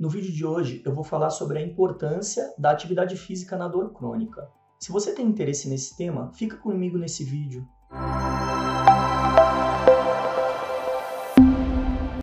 No vídeo de hoje eu vou falar sobre a importância da atividade física na dor crônica. Se você tem interesse nesse tema, fica comigo nesse vídeo.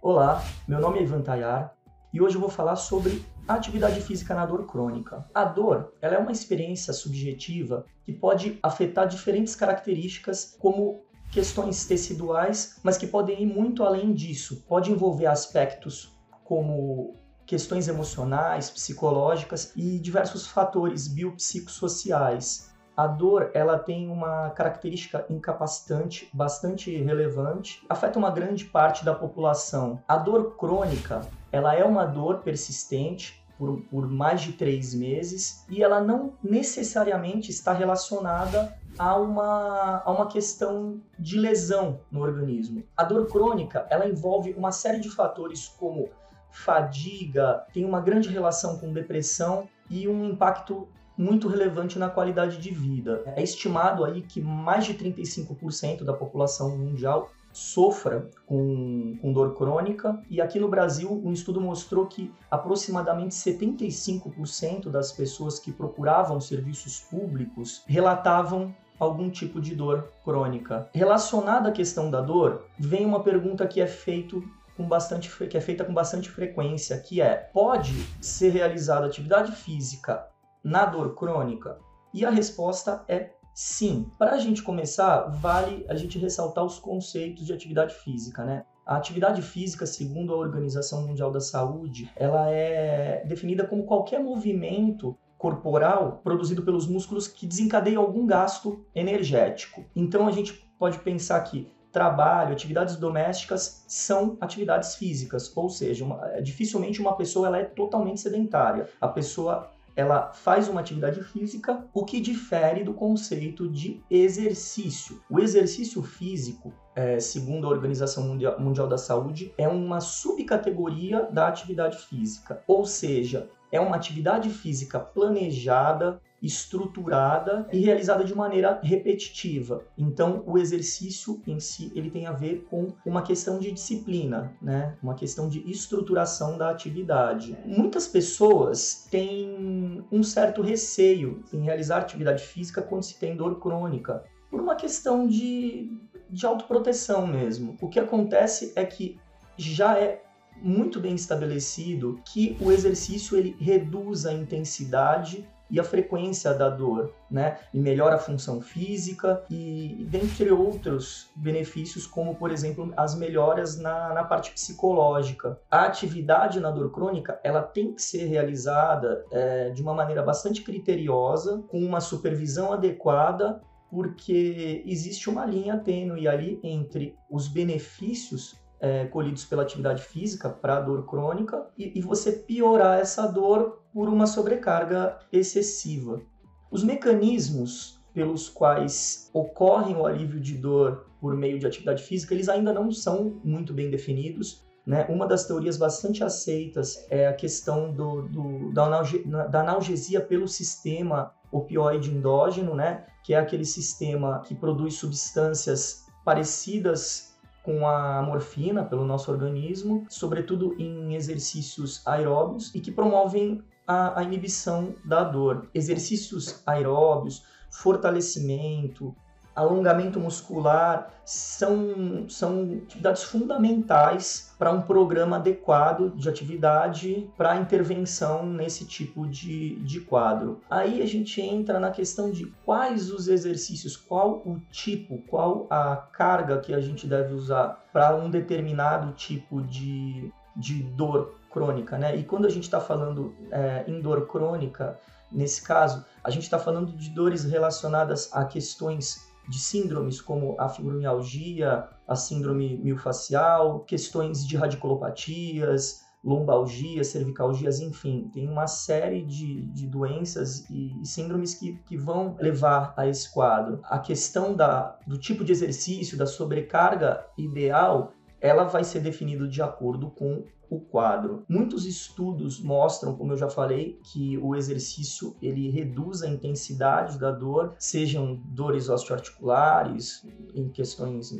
Olá, meu nome é Ivan Tayar e hoje eu vou falar sobre atividade física na dor crônica. A dor ela é uma experiência subjetiva que pode afetar diferentes características, como questões teciduais, mas que podem ir muito além disso. Pode envolver aspectos como questões emocionais, psicológicas e diversos fatores biopsicossociais. A dor, ela tem uma característica incapacitante bastante relevante, afeta uma grande parte da população. A dor crônica, ela é uma dor persistente por, por mais de três meses e ela não necessariamente está relacionada a uma, a uma questão de lesão no organismo. A dor crônica, ela envolve uma série de fatores como fadiga, tem uma grande relação com depressão e um impacto muito relevante na qualidade de vida. É estimado aí que mais de 35% da população mundial sofra com, com, dor crônica. E aqui no Brasil, um estudo mostrou que aproximadamente 75% das pessoas que procuravam serviços públicos relatavam algum tipo de dor crônica. Relacionada à questão da dor, vem uma pergunta que é feito com bastante que é feita com bastante frequência, que é: pode ser realizada atividade física na dor crônica? E a resposta é sim. Para a gente começar, vale a gente ressaltar os conceitos de atividade física, né? A atividade física, segundo a Organização Mundial da Saúde, ela é definida como qualquer movimento corporal produzido pelos músculos que desencadeia algum gasto energético. Então a gente pode pensar que trabalho, atividades domésticas são atividades físicas, ou seja, uma, é, dificilmente uma pessoa ela é totalmente sedentária. A pessoa ela faz uma atividade física, o que difere do conceito de exercício. O exercício físico, é, segundo a Organização Mundial, Mundial da Saúde, é uma subcategoria da atividade física, ou seja, é uma atividade física planejada, estruturada e realizada de maneira repetitiva. Então, o exercício em si ele tem a ver com uma questão de disciplina, né? Uma questão de estruturação da atividade. Muitas pessoas têm um certo receio em realizar atividade física quando se tem dor crônica, por uma questão de, de autoproteção mesmo. O que acontece é que já é muito bem estabelecido que o exercício ele reduz a intensidade e a frequência da dor, né? E melhora a função física e dentre outros benefícios, como por exemplo as melhoras na, na parte psicológica. A atividade na dor crônica ela tem que ser realizada é, de uma maneira bastante criteriosa, com uma supervisão adequada porque existe uma linha tênue ali entre os benefícios é, colhidos pela atividade física para dor crônica e, e você piorar essa dor por uma sobrecarga excessiva. Os mecanismos pelos quais ocorre o alívio de dor por meio de atividade física, eles ainda não são muito bem definidos. Né? Uma das teorias bastante aceitas é a questão do, do da, analge, da, analgesia pelo sistema opioide endógeno, né? que é aquele sistema que produz substâncias parecidas com a morfina pelo nosso organismo, sobretudo em exercícios aeróbios e que promovem a, a inibição da dor. Exercícios aeróbios, fortalecimento, alongamento muscular são, são atividades fundamentais para um programa adequado de atividade para intervenção nesse tipo de, de quadro. Aí a gente entra na questão de quais os exercícios, qual o tipo, qual a carga que a gente deve usar para um determinado tipo de, de dor crônica, né? E quando a gente está falando é, em dor crônica, nesse caso, a gente está falando de dores relacionadas a questões de síndromes como a fibromialgia, a síndrome miofascial, questões de radiculopatias, lombalgia, cervicalgias, enfim, tem uma série de, de doenças e, e síndromes que, que vão levar a esse quadro. A questão da, do tipo de exercício, da sobrecarga ideal, ela vai ser definida de acordo com o quadro. Muitos estudos mostram, como eu já falei, que o exercício ele reduz a intensidade da dor, sejam dores osteoarticulares, em questões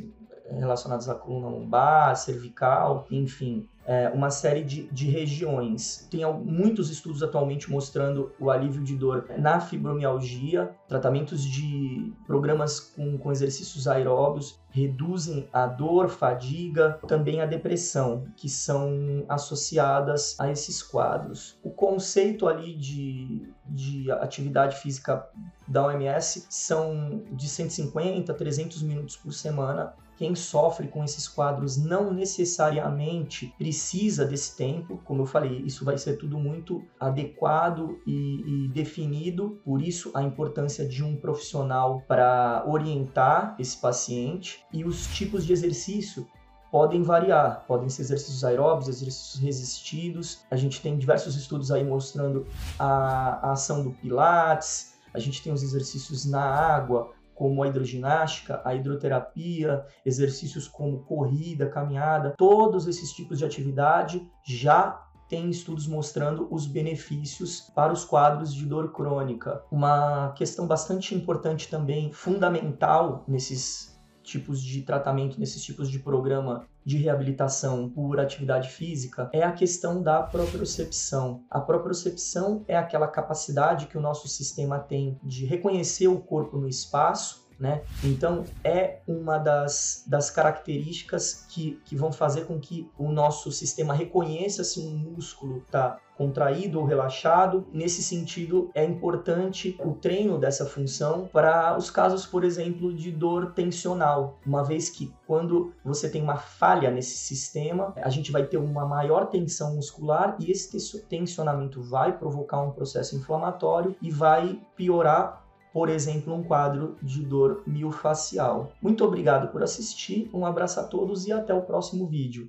relacionadas à coluna lombar, cervical, enfim. É, uma série de, de regiões. Tem muitos estudos atualmente mostrando o alívio de dor na fibromialgia, tratamentos de programas com, com exercícios aeróbios reduzem a dor, fadiga, também a depressão, que são associadas a esses quadros. O conceito ali de, de atividade física da OMS são de 150 a 300 minutos por semana quem sofre com esses quadros não necessariamente precisa desse tempo, como eu falei, isso vai ser tudo muito adequado e, e definido, por isso a importância de um profissional para orientar esse paciente. E os tipos de exercício podem variar, podem ser exercícios aeróbicos, exercícios resistidos. A gente tem diversos estudos aí mostrando a, a ação do Pilates, a gente tem os exercícios na água, como a hidroginástica, a hidroterapia, exercícios como corrida, caminhada, todos esses tipos de atividade já tem estudos mostrando os benefícios para os quadros de dor crônica. Uma questão bastante importante também, fundamental nesses tipos de tratamento, nesses tipos de programa de reabilitação por atividade física é a questão da propriocepção. A propriocepção é aquela capacidade que o nosso sistema tem de reconhecer o corpo no espaço né? Então, é uma das, das características que, que vão fazer com que o nosso sistema reconheça se um músculo está contraído ou relaxado. Nesse sentido, é importante o treino dessa função para os casos, por exemplo, de dor tensional, uma vez que quando você tem uma falha nesse sistema, a gente vai ter uma maior tensão muscular e esse tensionamento vai provocar um processo inflamatório e vai piorar por exemplo, um quadro de dor miofascial. Muito obrigado por assistir, um abraço a todos e até o próximo vídeo.